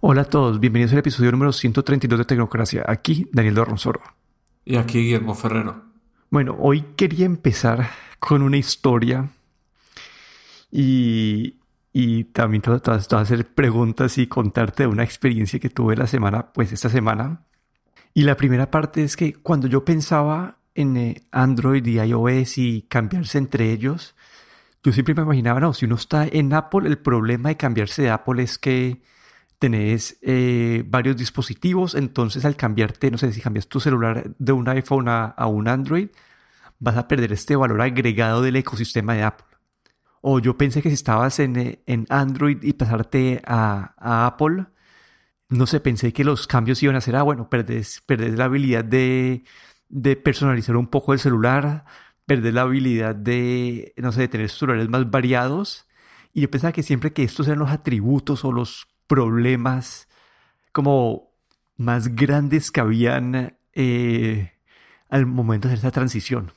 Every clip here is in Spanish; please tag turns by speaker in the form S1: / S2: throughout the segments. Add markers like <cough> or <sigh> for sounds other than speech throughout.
S1: Hola a todos, bienvenidos al episodio número 132 de Tecnocracia. Aquí Daniel Dorronsoro.
S2: Y aquí Guillermo Ferrero.
S1: Bueno, hoy quería empezar con una historia y, y también te, te, a hacer preguntas y contarte de una experiencia que tuve la semana, pues esta semana. Y la primera parte es que cuando yo pensaba en eh, Android y iOS y cambiarse entre ellos, yo siempre me imaginaba, no, si uno está en Apple, el problema de cambiarse de Apple es que tenés eh, varios dispositivos, entonces al cambiarte, no sé, si cambias tu celular de un iPhone a, un Android, vas a perder este valor agregado del ecosistema de Apple. O yo pensé que si estabas en, eh, en Android y pasarte a, Apple, no sé, pensé que los cambios iban a ser, ah, bueno, perdés, perdés la habilidad de, de personalizar un poco el celular, perdés la habilidad de, no sé, de tener celulares más variados. Y yo pensaba que siempre que estos eran los atributos o los problemas como más grandes que habían eh, al momento de esa transición.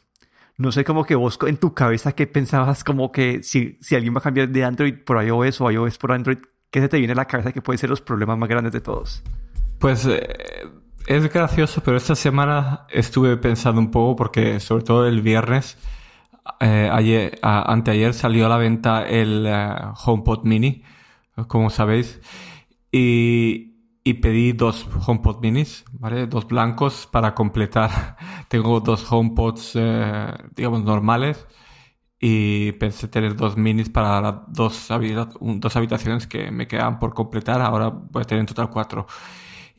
S1: No sé cómo que vos en tu cabeza qué pensabas como que si, si alguien va a cambiar de Android por iOS o iOS por Android, ¿qué se te viene a la cabeza que pueden ser los problemas más grandes de todos?
S2: Pues eh, es gracioso, pero esta semana estuve pensando un poco porque sobre todo el viernes, eh, ayer, a, anteayer salió a la venta el uh, HomePod Mini como sabéis. Y, y, pedí dos HomePod minis, ¿vale? Dos blancos para completar. <laughs> Tengo dos HomePods, eh, digamos, normales. Y pensé tener dos minis para dos, dos habitaciones que me quedaban por completar. Ahora voy a tener en total cuatro.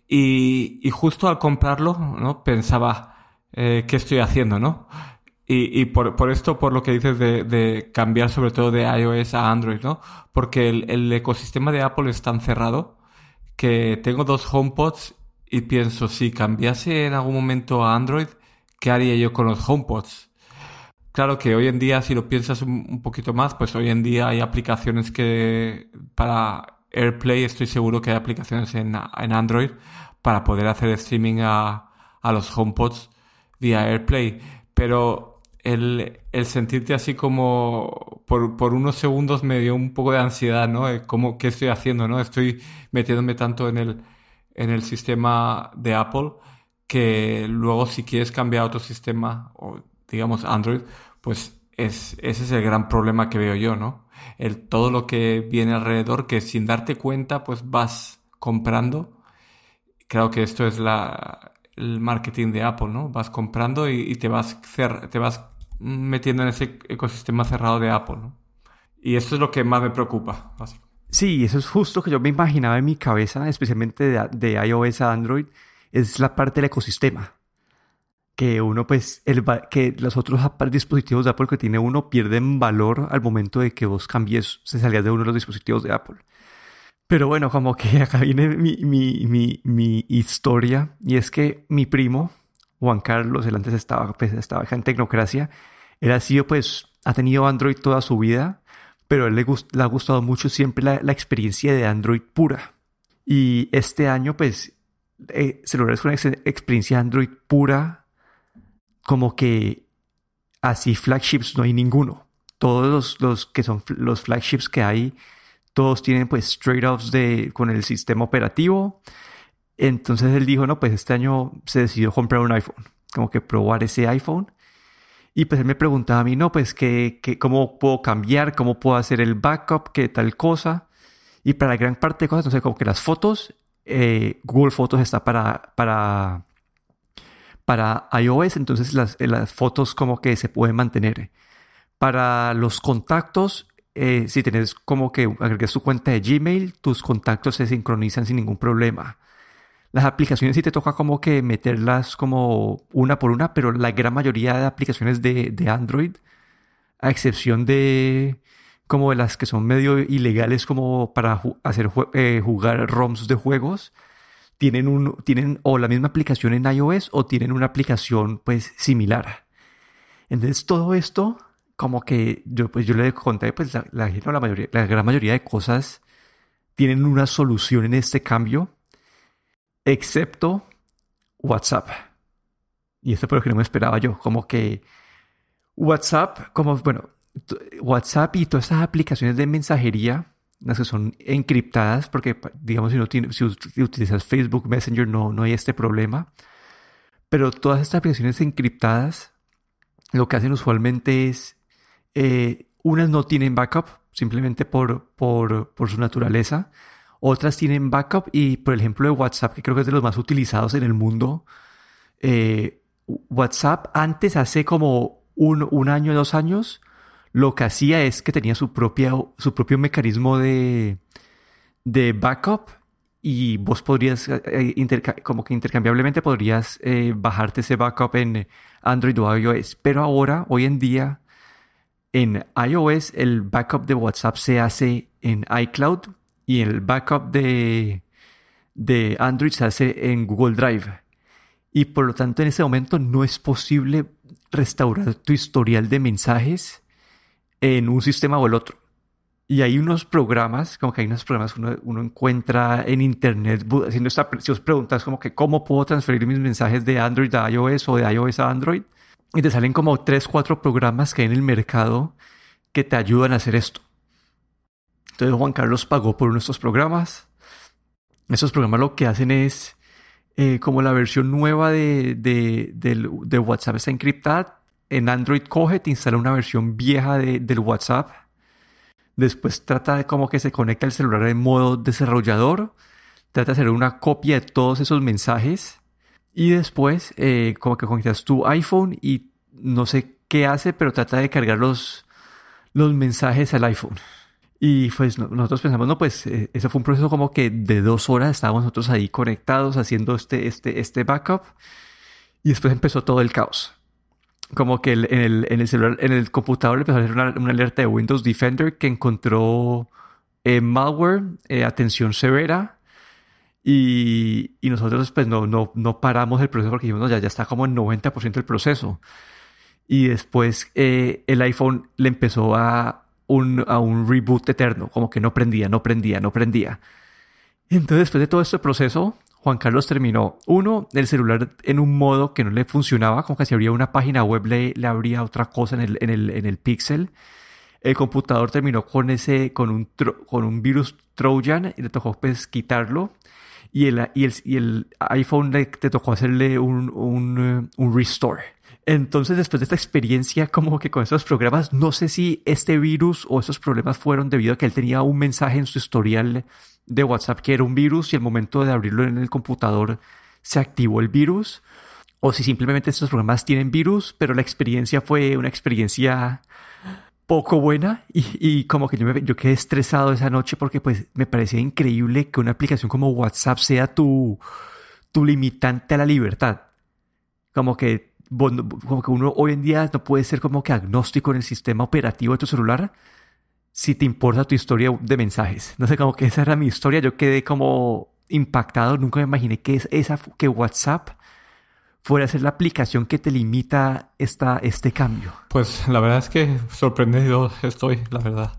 S2: Y, y justo al comprarlo, ¿no? Pensaba, eh, ¿qué estoy haciendo, no? Y, por, por, esto, por lo que dices de, cambiar sobre todo de iOS a Android, ¿no? Porque el, ecosistema de Apple es tan cerrado que tengo dos HomePods y pienso, si cambiase en algún momento a Android, ¿qué haría yo con los HomePods? Claro que hoy en día, si lo piensas un, un poquito más, pues hoy en día hay aplicaciones que para AirPlay estoy seguro que hay aplicaciones en, en Android para poder hacer streaming a, a los HomePods vía AirPlay. Pero el, el, sentirte así como por, por, unos segundos me dio un poco de ansiedad, ¿no? Como, ¿Qué estoy haciendo, no? Estoy metiéndome tanto en el, en el sistema de Apple que luego si quieres cambiar a otro sistema, o digamos Android, pues es, ese es el gran problema que veo yo, ¿no? El, todo lo que viene alrededor, que sin darte cuenta, pues vas comprando. Creo que esto es la, el marketing de Apple, ¿no? Vas comprando y, te vas te vas metiendo en ese ecosistema cerrado de Apple, ¿no? Y eso es lo que más me preocupa.
S1: Sí, eso es justo que yo me imaginaba en mi cabeza, especialmente de, de iOS a Android, es la parte del ecosistema. Que uno, pues, el, que los otros dispositivos de Apple que tiene uno pierden valor al momento de que vos cambies, se salías de uno de los dispositivos de Apple. Pero bueno, como que <laughs> acá viene mi, mi, mi, mi historia, y es que mi primo, Juan Carlos, él antes estaba, pues, estaba en Tecnocracia, él ha sido, pues, ha tenido Android toda su vida, pero a él le, le ha gustado mucho siempre la, experiencia de Android pura. Y este año, pues, eh, celulares con ex experiencia Android pura, como que así flagships no hay ninguno. Todos los, que son los flagships que hay, todos tienen pues trade-offs de, con el sistema operativo. Entonces él dijo, no, pues este año se decidió comprar un iPhone, como que probar ese iPhone. Y pues él me preguntaba a mí, no, pues que, que, cómo puedo cambiar, cómo puedo hacer el backup, qué tal cosa. Y para gran parte de cosas, no sé, como que las fotos, eh, Google Fotos está para, para, para iOS, entonces las, las fotos como que se pueden mantener. Para los contactos, eh, si tienes como que agregas tu cuenta de Gmail, tus contactos se sincronizan sin ningún problema. Las aplicaciones sí te toca como que meterlas como una por una, pero la gran mayoría de aplicaciones de, de Android, a excepción de como de las que son medio ilegales como para hacer eh, jugar ROMs de juegos, tienen, un, tienen o la misma aplicación en iOS o tienen una aplicación pues similar. Entonces todo esto, como que yo, pues, yo le conté, pues la, la, la, gran mayoría de cosas tienen una solución en este cambio excepto WhatsApp. Y esto fue lo que no me esperaba yo, como que WhatsApp, como, bueno, WhatsApp y todas estas aplicaciones de mensajería, las que son encriptadas, porque digamos si, no tiene, si utilizas Facebook Messenger no, no hay este problema. Pero todas estas aplicaciones encriptadas lo que hacen usualmente es, eh, unas no tienen backup, simplemente por, por, por, su naturaleza. Otras tienen backup y, por ejemplo, de WhatsApp, que creo que es de los más utilizados en el mundo. Eh, WhatsApp antes, hace como un, un año, dos años, lo que hacía es que tenía su, propia, su propio mecanismo de, de backup y vos podrías, eh, eh, como que intercambiablemente podrías bajarte ese backup en Android o iOS. Pero ahora, hoy en día, en iOS el backup de WhatsApp se hace en iCloud y el backup de, de Android se hace en Google Drive. Y por lo tanto, en ese momento no es posible restaurar tu historial de mensajes en un sistema o el otro. Y hay unos programas, como que hay unos programas que uno, encuentra en internet haciendo esta, si preguntas como que cómo puedo transferir mis mensajes de Android a iOS o de iOS a Android, y te salen como tres, cuatro programas que hay en el mercado que te ayudan a hacer esto. Entonces Juan Carlos pagó por estos programas. Esos programas lo que hacen es, eh, como la versión nueva de, de, WhatsApp está encriptada, en Android coge, te instala una versión vieja de, del WhatsApp. Después trata de como que se conecta el celular en modo desarrollador. Trata de hacer una copia de todos esos mensajes. Y después eh, como que conectas tu iPhone y no sé qué hace, pero trata de cargar los, los mensajes al iPhone. Y pues nosotros pensamos, no, pues eh, eso fue un proceso como que de dos horas estábamos nosotros ahí conectados haciendo este, este, este backup. Y después empezó todo el caos como que en, el, en el celular, en el computador empezó a hacer una, alerta de Windows Defender que encontró eh, malware, eh, atención severa. Y, y, nosotros pues no, no, no paramos el proceso porque dijimos, no, ya, ya está como en 90% del proceso. Y después eh, el iPhone le empezó a un, a un reboot eterno, como que no prendía, no prendía, no prendía. Entonces después de todo este proceso, Juan Carlos terminó, uno, el celular en un modo que no le funcionaba, como que si abría una página web le, le abría otra cosa en el, en el, en el pixel. El computador terminó con ese, con un, con un virus Trojan y le tocó pues quitarlo. Y el, y el, y el iPhone le, tocó hacerle un, un, un restore. Entonces, después de esta experiencia, como que con esos programas, no sé si este virus o esos problemas fueron debido a que él tenía un mensaje en su historial de WhatsApp que era un virus y al momento de abrirlo en el computador se activó el virus, o si simplemente estos programas tienen virus, pero la experiencia fue una experiencia poco buena y, como que yo, me, yo quedé estresado esa noche porque pues me parecía increíble que una aplicación como WhatsApp sea tu, tu limitante a la libertad. Como que, como que uno hoy en día no puede ser como que agnóstico en el sistema operativo de tu celular, si te importa tu historia de mensajes. No sé, como que esa era mi historia. Yo quedé como impactado. Nunca me imaginé que, es esa, que WhatsApp fuera a ser la aplicación que te limita esta, este cambio.
S2: Pues la verdad es que sorprendido estoy, la verdad.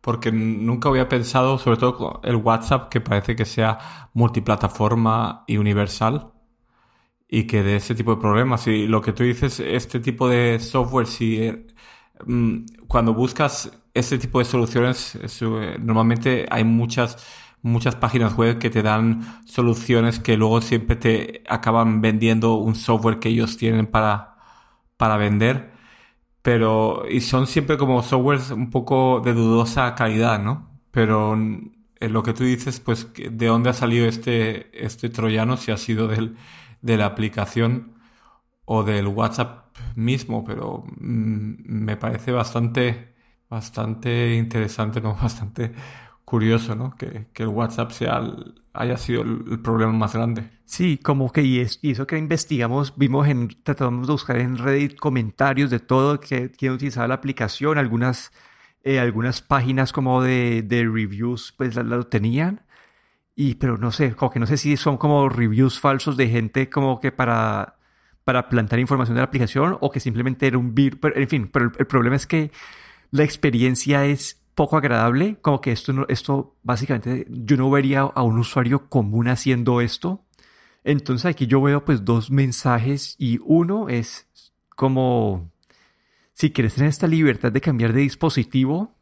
S2: Porque nunca había pensado, sobre todo el WhatsApp, que parece que sea multiplataforma y universal. Y que de ese tipo de problemas. Y lo que tú dices, este tipo de software, si mm, cuando buscas este tipo de soluciones, eh, normalmente hay muchas, muchas páginas web que te dan soluciones que luego siempre te acaban vendiendo un software que ellos tienen para, para vender. Pero, y son siempre como softwares un poco de dudosa calidad, ¿no? Pero en lo que tú dices, pues, ¿de dónde ha salido este, este troyano? Si ha sido del, de la aplicación o del WhatsApp mismo, pero mm, me parece bastante bastante interesante, <laughs> ¿no? Bastante curioso, ¿no? Que, el WhatsApp sea haya sido el, problema más grande.
S1: Sí, como que y, es, y eso que investigamos, vimos en, tratamos de buscar en Reddit comentarios de todo, que quien utilizaba la aplicación, algunas, eh, algunas páginas como de, de reviews, pues lo tenían. Y, pero no sé, como que no sé si son como reviews falsos de gente como que para, para plantar información de la aplicación o que simplemente era un virus. En fin, pero el problema es que la experiencia es poco agradable, como que esto, esto básicamente yo no vería a un usuario común haciendo esto. Entonces aquí yo veo pues dos mensajes y uno es como si quieres tener esta libertad de cambiar de dispositivo,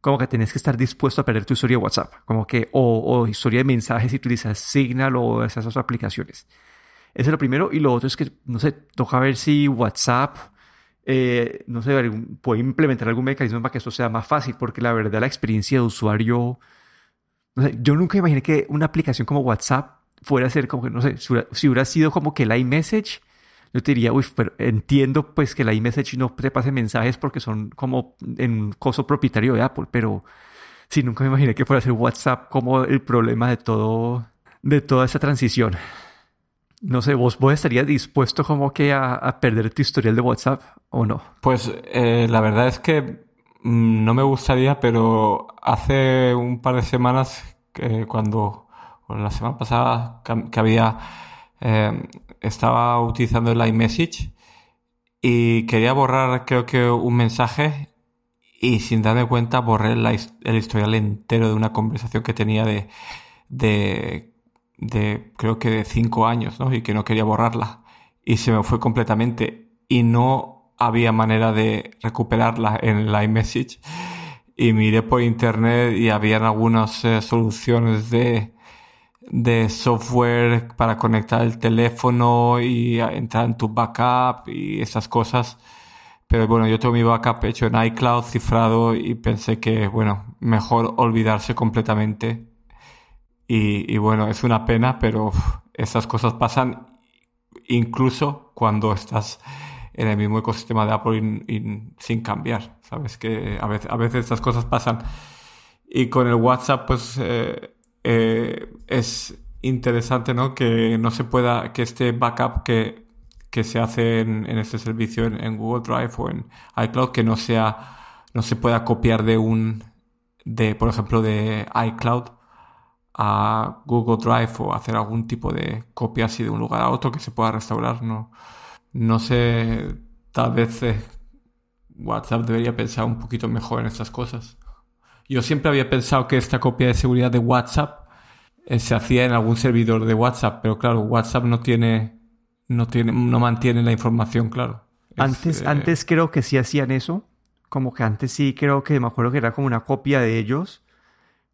S1: como que tenés que estar dispuesto a perder tu historia de WhatsApp, como que, o, o historia de mensajes si utilizas Signal o esas otras aplicaciones. Eso es lo primero. Y lo otro es que, no sé, toca ver si WhatsApp, eh, no sé, puede implementar algún mecanismo para que esto sea más fácil, porque la verdad la experiencia de usuario, no sé, yo nunca imaginé que una aplicación como WhatsApp fuera a ser como que, no sé, si hubiera, sido como que el iMessage, yo te diría, uy, pero entiendo pues que el iMessage no te pase mensajes porque son como en un coso propietario de Apple, pero sí, nunca me imaginé que fuera a ser WhatsApp como el problema de todo, de toda esa transición. No sé, ¿vos, vos estarías dispuesto como que a, perder tu historial de WhatsApp o no?
S2: Pues eh, la verdad es que mm, no me gustaría, pero hace un par de semanas que cuando, o la semana pasada que, había, eh, estaba utilizando el iMessage y quería borrar creo que un mensaje y sin darme cuenta borré el historial entero de una conversación que tenía de, de creo que de cinco años, ¿no? Y que no quería borrarla. Y se me fue completamente. Y no había manera de recuperarla en el iMessage. Y miré por internet y habían algunas eh, soluciones de, de software para conectar el teléfono y entrar en tu backup y esas cosas. Pero bueno, yo tengo mi backup hecho en iCloud cifrado y pensé que, bueno, mejor olvidarse completamente y, bueno, es una pena, pero esas cosas pasan incluso cuando estás en el mismo ecosistema de Apple y, sin cambiar. Sabes que a veces, a veces estas cosas pasan. Y con el WhatsApp, pues eh, eh, es interesante, ¿no? Que no se pueda, que este backup que, que se hace en, este servicio en, en, Google Drive o en iCloud, que no sea, no se pueda copiar de un, de, por ejemplo, de iCloud a Google Drive o hacer algún tipo de copia así de un lugar a otro que se pueda restaurar. No, no sé, tal vez eh, WhatsApp debería pensar un poquito mejor en estas cosas. Yo siempre había pensado que esta copia de seguridad de WhatsApp eh, se hacía en algún servidor de WhatsApp, pero claro, WhatsApp no tiene, no tiene, no mantiene la información, claro.
S1: Antes, eh, antes creo que sí hacían eso, como que antes sí creo que me acuerdo que era como una copia de ellos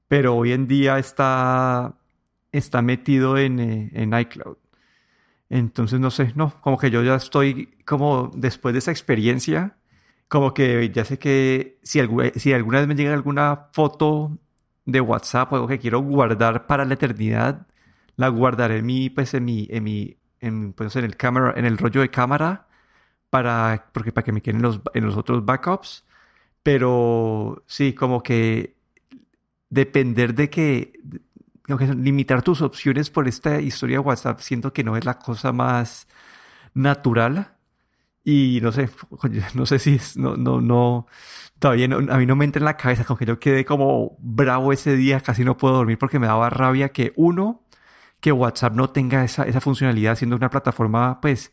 S1: pero hoy en día está, está metido en, eh, en iCloud. Entonces, no sé, no, como que yo ya estoy como después de esa experiencia, como que ya sé que si, si alguna vez me llega alguna foto de WhatsApp o algo que quiero guardar para la eternidad, la guardaré en mi, pues en mi, en mi, en, pues en el cámara, en el rollo de cámara, para, porque para que me queden los, en los otros backups. Pero sí, como que depender de que, limitar tus opciones por esta historia de WhatsApp, siento que no es la cosa más natural. Y no sé, <laughs> no sé si es, no, no, no, todavía a mí no me entra en la cabeza, como que yo quedé como bravo ese día, casi no puedo dormir porque me daba rabia que uno, que WhatsApp no tenga esa, esa funcionalidad siendo una plataforma, pues,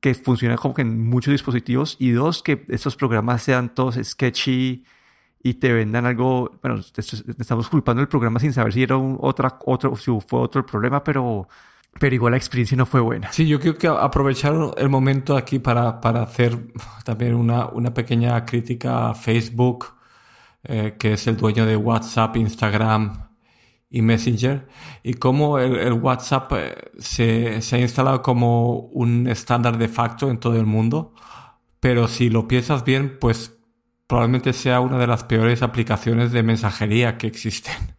S1: que funciona como que en muchos dispositivos, y dos, que estos programas sean todos sketchy, y te vendan algo, bueno, estamos culpando el programa sin saber si era un, otra, otro, si fue otro problema, pero, pero igual la experiencia no fue buena.
S2: Sí, yo creo que aprovechar el momento aquí para, para hacer también una, una pequeña crítica a Facebook, eh, que es el dueño de WhatsApp, Instagram y Messenger, y cómo el, el WhatsApp eh, se, se ha instalado como un estándar de facto en todo el mundo, pero si lo piensas bien, pues probablemente sea una de las peores aplicaciones de mensajería que existen.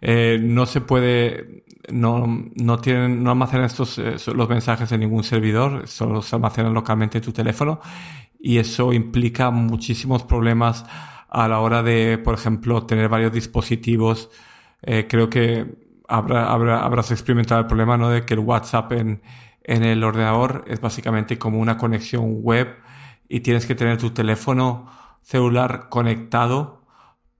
S2: Eh, no se puede, no, no tienen, no almacenan estos, eh, los mensajes en ningún servidor, solo se almacenan localmente en tu teléfono y eso implica muchísimos problemas a la hora de, por ejemplo, tener varios dispositivos. Eh, creo que habrá, habrá, habrás experimentado el problema, ¿no? De que el WhatsApp en, en el ordenador es básicamente como una conexión web y tienes que tener tu teléfono celular conectado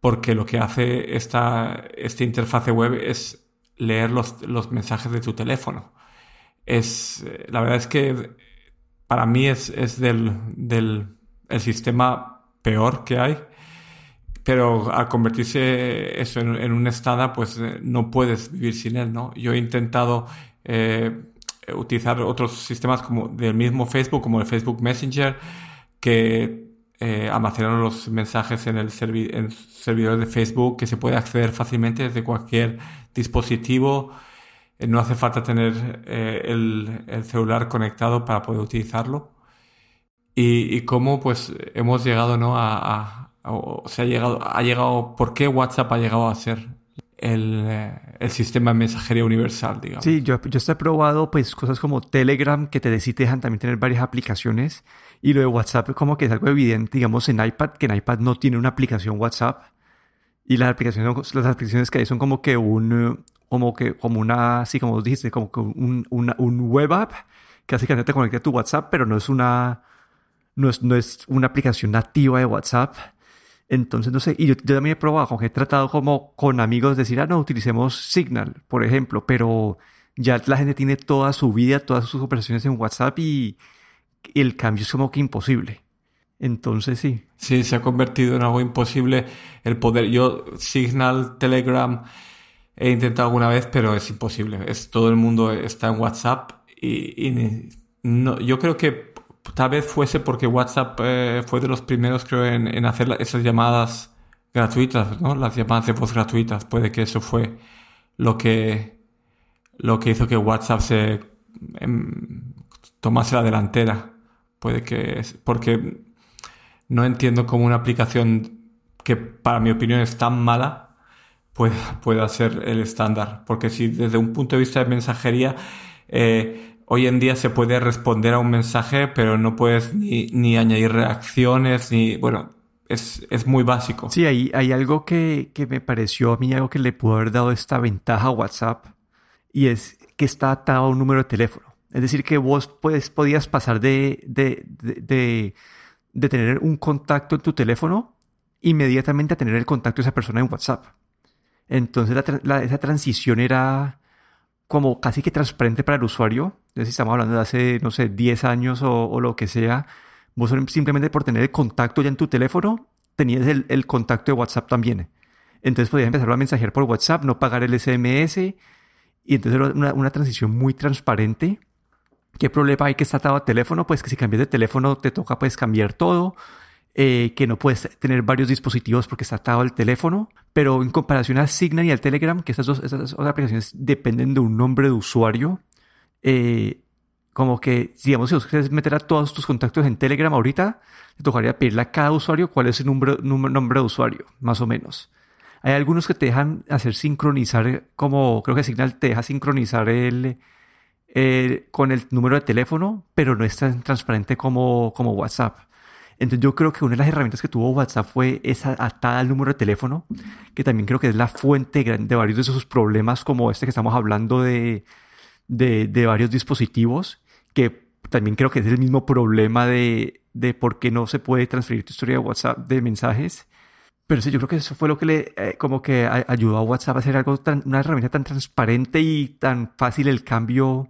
S2: porque lo que hace esta, esta interfase web es leer los, los, mensajes de tu teléfono. Es, la verdad es que para mí es, es del, del el sistema peor que hay, pero al convertirse eso en, un estándar, pues eh, no puedes vivir sin él, ¿no? Yo he intentado eh, utilizar otros sistemas como del mismo Facebook, como el Facebook Messenger, que eh, almacenan los mensajes en el servidor de Facebook que se puede acceder fácilmente desde cualquier dispositivo. Eh, no hace falta tener eh, el, celular conectado para poder utilizarlo. Y, y cómo pues hemos llegado ¿no? a, o se ha llegado, ha llegado, ¿por qué WhatsApp ha llegado a ser el, el, sistema de mensajería universal, digamos.
S1: Sí, yo, yo he probado pues cosas como Telegram que te, sí te dejan también tener varias aplicaciones y lo de WhatsApp como que es algo evidente, digamos, en iPad, que en iPad no tiene una aplicación WhatsApp. Y las aplicaciones, las aplicaciones que hay son como que un, como que, como una, así como dijiste, como que un, un web app que básicamente te conecta a tu WhatsApp, pero no es una, no es, no es una aplicación nativa de WhatsApp. Entonces, no sé, y yo, yo también he probado, he tratado como con amigos decir, ah, no, utilicemos Signal, por ejemplo, pero ya la gente tiene toda su vida, todas sus operaciones en WhatsApp y, el cambio es como que imposible. Entonces sí.
S2: Sí, se ha convertido en algo imposible el poder. Yo, Signal, Telegram, he intentado alguna vez, pero es imposible. Es, todo el mundo está en WhatsApp y, no, yo creo que tal vez fuese porque WhatsApp eh, fue de los primeros, creo, en, hacer esas llamadas gratuitas, ¿no? Las llamadas de voz gratuitas. Puede que eso fue lo que, lo que hizo que WhatsApp se em, tomase la delantera. Puede que porque no entiendo cómo una aplicación que para mi opinión es tan mala pueda, pueda ser el estándar. Porque si desde un punto de vista de mensajería, eh, hoy en día se puede responder a un mensaje, pero no puedes ni, añadir reacciones, ni, bueno, es, muy básico.
S1: Sí, hay, hay algo que, me pareció a mí, algo que le pudo haber dado esta ventaja a WhatsApp, y es que está atado a un número de teléfono. Es decir, que vos podías pasar de, de, de, de, tener un contacto en tu teléfono inmediatamente a tener el contacto de esa persona en WhatsApp. Entonces esa transición era como casi que transparente para el usuario. Si estamos hablando de hace, no sé, 10 años o, lo que sea. Vos simplemente por tener el contacto ya en tu teléfono, tenías el, el contacto de WhatsApp también. Entonces podías empezar a mensajear por WhatsApp, no pagar el SMS. Y entonces era una, una transición muy transparente ¿Qué problema hay que está atado a teléfono? Pues que si cambias de teléfono te toca pues cambiar todo, eh, que no puedes tener varios dispositivos porque está atado al teléfono, pero en comparación a Signal y al Telegram, que esas dos, esas dos aplicaciones dependen de un nombre de usuario, eh, como que, digamos, si vos quieres meter a todos tus contactos en Telegram ahorita, te tocaría pedirle a cada usuario cuál es el nombre, nombre de usuario, más o menos. Hay algunos que te dejan hacer sincronizar, como creo que Signal te deja sincronizar el, con el número de teléfono, pero no es tan transparente como, como WhatsApp. Entonces yo creo que una de las herramientas que tuvo WhatsApp fue esa atada al número de teléfono, que también creo que es la fuente de varios de esos problemas como este que estamos hablando de, de, de varios dispositivos, que también creo que es el mismo problema de, de por qué no se puede transferir tu historia de WhatsApp de mensajes. Pero sí, yo creo que eso fue lo que le eh, como que ayudó a WhatsApp a hacer algo tan, una herramienta tan transparente y tan fácil el cambio.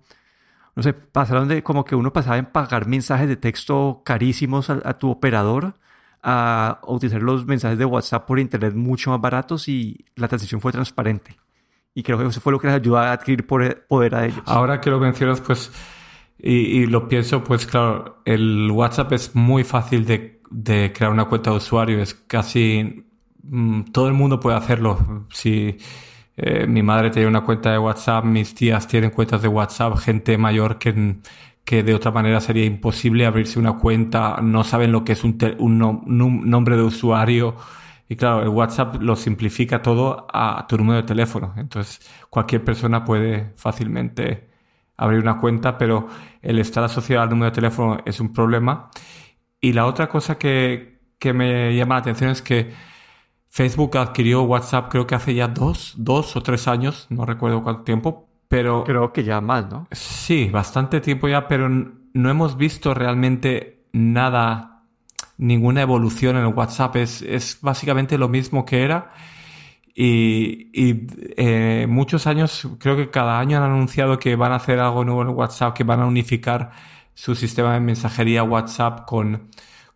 S1: No sé, pasaron de como que uno pasaba en pagar mensajes de texto carísimos a, tu operador a, utilizar los mensajes de WhatsApp por internet mucho más baratos y la transición fue transparente. Y creo que eso fue lo que les ayudó a adquirir poder a ellos.
S2: Ahora que lo mencionas, pues, y, y lo pienso, pues claro, el WhatsApp es muy fácil de, de crear una cuenta de usuario, es casi Mm, todo el mundo puede hacerlo. Si eh, mi madre tiene una cuenta de WhatsApp, mis tías tienen cuentas de WhatsApp, gente mayor que, que de otra manera sería imposible abrirse una cuenta, no saben lo que es un, un, nombre de usuario. Y claro, el WhatsApp lo simplifica todo a tu número de teléfono. Entonces, cualquier persona puede fácilmente abrir una cuenta, pero el estar asociado al número de teléfono es un problema. Y la otra cosa que, que me llama la atención es que Facebook adquirió WhatsApp creo que hace ya dos, dos o tres años, no recuerdo cuánto tiempo, pero...
S1: Creo que ya más, ¿no?
S2: Sí, bastante tiempo ya, pero no hemos visto realmente nada, ninguna evolución en el WhatsApp. Es, es básicamente lo mismo que era. Y, eh, muchos años, creo que cada año han anunciado que van a hacer algo nuevo en WhatsApp, que van a unificar su sistema de mensajería WhatsApp con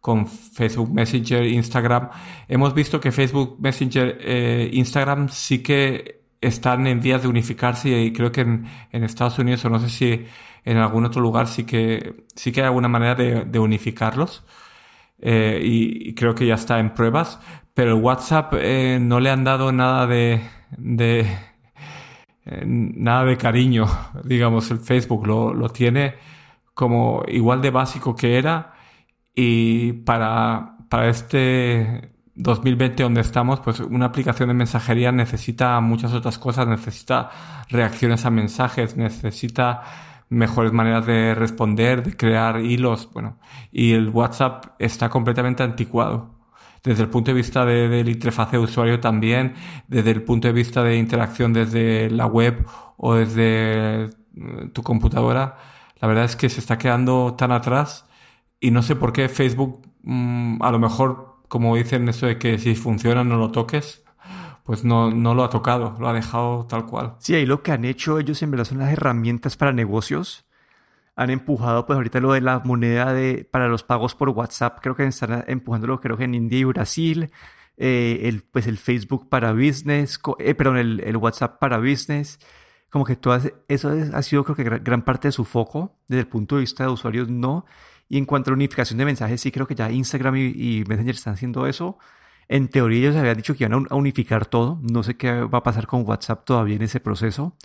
S2: con Facebook Messenger, Instagram. Hemos visto que Facebook Messenger, eh, Instagram sí que están en vías de unificarse y creo que en, Estados Unidos o no sé si en algún otro lugar sí que sí que hay alguna manera de, unificarlos. Eh, y, creo que ya está en pruebas, pero el WhatsApp eh, no le han dado nada de, de nada de cariño, <laughs> digamos, el Facebook lo, lo tiene como igual de básico que era. Y para, para este 2020 donde estamos, pues una aplicación de mensajería necesita muchas otras cosas, necesita reacciones a mensajes, necesita mejores maneras de responder, de crear hilos, bueno, y el WhatsApp está completamente anticuado. Desde el punto de vista de, de la interfaz de usuario también, desde el punto de vista de interacción desde la web o desde eh, tu computadora, la verdad es que se está quedando tan atrás y no sé por qué Facebook mm, a lo mejor, como dicen eso de que si funciona no lo toques, pues no, no lo ha tocado, lo ha dejado tal cual.
S1: Sí, ahí lo que han hecho ellos en verdad son las herramientas para negocios. Han empujado pues ahorita lo de la moneda de, para los pagos por WhatsApp, creo que están empujándolo creo que en India y Brasil. Eh, el, pues el Facebook para business, eh, perdón, el, el, WhatsApp para business. Como que todo eso ha sido creo que gran parte de su foco. Desde el punto de vista de usuarios no. Y en cuanto a la unificación de mensajes, sí creo que ya Instagram y, Messenger están haciendo eso. En teoría ellos habían dicho que iban a unificar todo. No sé qué va a pasar con WhatsApp todavía en ese proceso.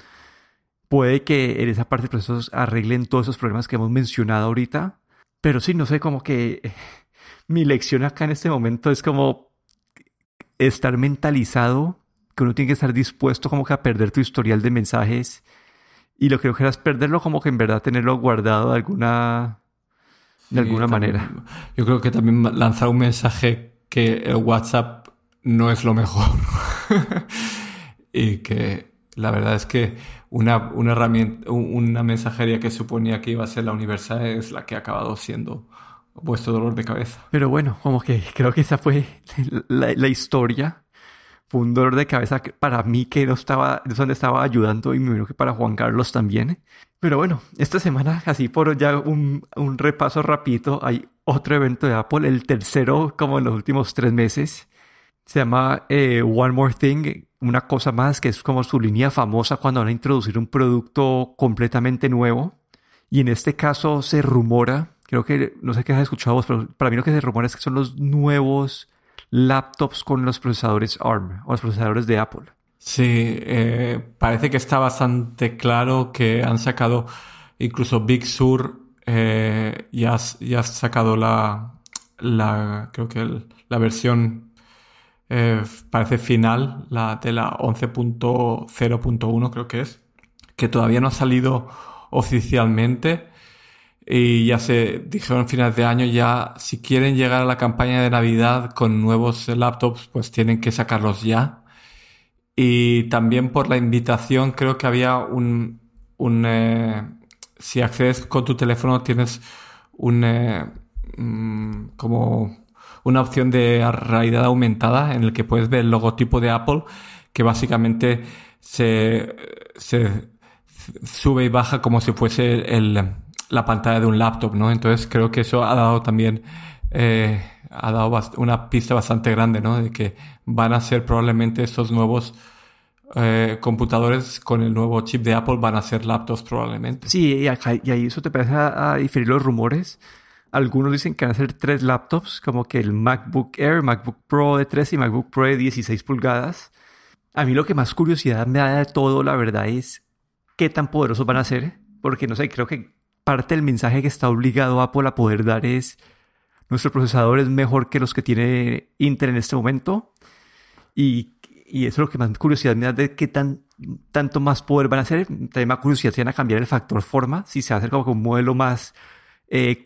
S1: Puede que en esa parte del proceso arreglen todos esos problemas que hemos mencionado ahorita. Pero sí, no sé, como que <laughs> mi lección acá en este momento es como estar mentalizado, que uno tiene que estar dispuesto como que a perder tu historial de mensajes. Y lo que no quieras perderlo, como que en verdad tenerlo guardado de alguna de alguna manera.
S2: Yo creo que también lanzar un mensaje que el WhatsApp no es lo mejor. <laughs> y que la verdad es que una, una herramienta, una mensajería que suponía que iba a ser la universal es la que ha acabado siendo vuestro dolor de cabeza.
S1: Pero bueno, como que creo que esa fue la, la historia fue un dolor de cabeza para mí que no estaba, es donde estaba ayudando y me imagino que para Juan Carlos también. Pero bueno, esta semana, así por ya un, un repaso rapidito, hay otro evento de Apple, el tercero como en los últimos tres meses. Se llama eh, One More Thing, una cosa más, que es como su línea famosa cuando van a introducir un producto completamente nuevo. Y en este caso se rumora, creo que, no sé qué has escuchado vos, pero para mí lo que se rumora es que son los nuevos laptops con los procesadores ARM o los procesadores de Apple.
S2: Sí, eh, parece que está bastante claro que han sacado, incluso Big Sur eh, ya, ya ha sacado la, la creo que la versión eh, parece final, la de la 11.0.1 creo que es, que todavía no ha salido oficialmente, y ya se dijeron finales de año ya si quieren llegar a la campaña de Navidad con nuevos laptops pues tienen que sacarlos ya. Y también por la invitación creo que había un, un eh, si accedes con tu teléfono tienes un eh, mm, como una opción de realidad aumentada en el que puedes ver el logotipo de Apple que básicamente se, se sube y baja como si fuese el la pantalla de un laptop, ¿no? Entonces creo que eso ha dado también, eh, ha dado una pista bastante grande, ¿no? De que van a ser probablemente estos nuevos eh, computadores con el nuevo chip de Apple van a ser laptops probablemente.
S1: Sí, y, ahí eso te parece a, diferir los rumores. Algunos dicen que van a ser tres laptops, como que el MacBook Air, MacBook Pro de 13 y MacBook Pro de 16 pulgadas. A mí lo que más curiosidad me da de todo, la verdad, es qué tan poderosos van a ser. Porque no sé, creo que parte del mensaje que está obligado Apple a poder dar es nuestro procesador es mejor que los que tiene Intel en este momento. Y, y eso es lo que más curiosidad me da de qué tan, tanto más poder van a hacer. También más curiosidad si van a cambiar el factor forma, si se va como un modelo más, eh,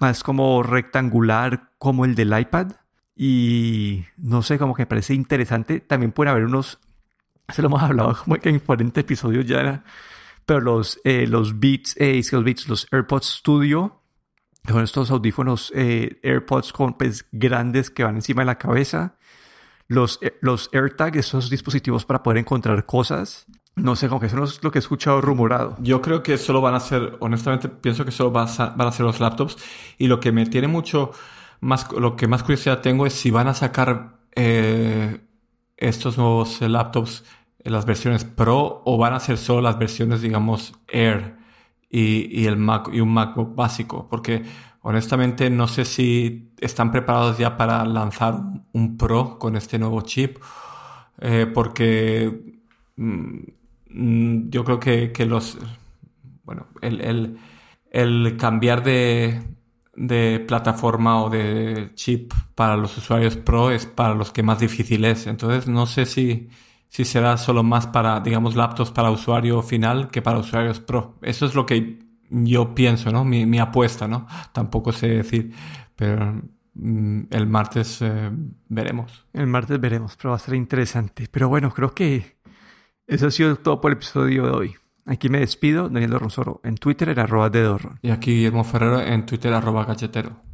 S1: más como rectangular como el del iPad. Y no sé, como que me parece interesante. También pueden haber unos, se lo hemos hablado como que en 40 episodios ya pero los, eh, los Beats, eh, Beats, los AirPods Studio, son estos audífonos eh, AirPods con pues, grandes que van encima de la cabeza. Los, eh, los AirTag, esos dispositivos para poder encontrar cosas. No sé, como que eso es lo que he escuchado rumorado.
S2: Yo creo que solo van a ser, honestamente, pienso que solo van a, ser los laptops. Y lo que me tiene mucho más, lo que más curiosidad tengo es si van a sacar estos nuevos laptops las versiones Pro o van a ser solo las versiones, digamos, Air y, y el Mac y un MacBook básico, porque honestamente no sé si están preparados ya para lanzar un Pro con este nuevo chip, eh, porque mm, mm, yo creo que, que los, bueno, el, el, el cambiar de, de plataforma o de chip para los usuarios Pro es para los que más difícil es. Entonces no sé si, si será solo más para, digamos, laptops para usuario final que para usuarios Pro. Eso es lo que yo pienso, ¿no? Mi, mi apuesta, ¿no? Tampoco sé decir, pero mm, el martes eh, veremos.
S1: El martes veremos, pero va a ser interesante. Pero bueno, creo que eso ha sido todo por el episodio de hoy. Aquí me despido, Daniel Dorronsoro, en Twitter en arroba de Dorron.
S2: Y aquí Guillermo Ferrero en Twitter arroba galletero.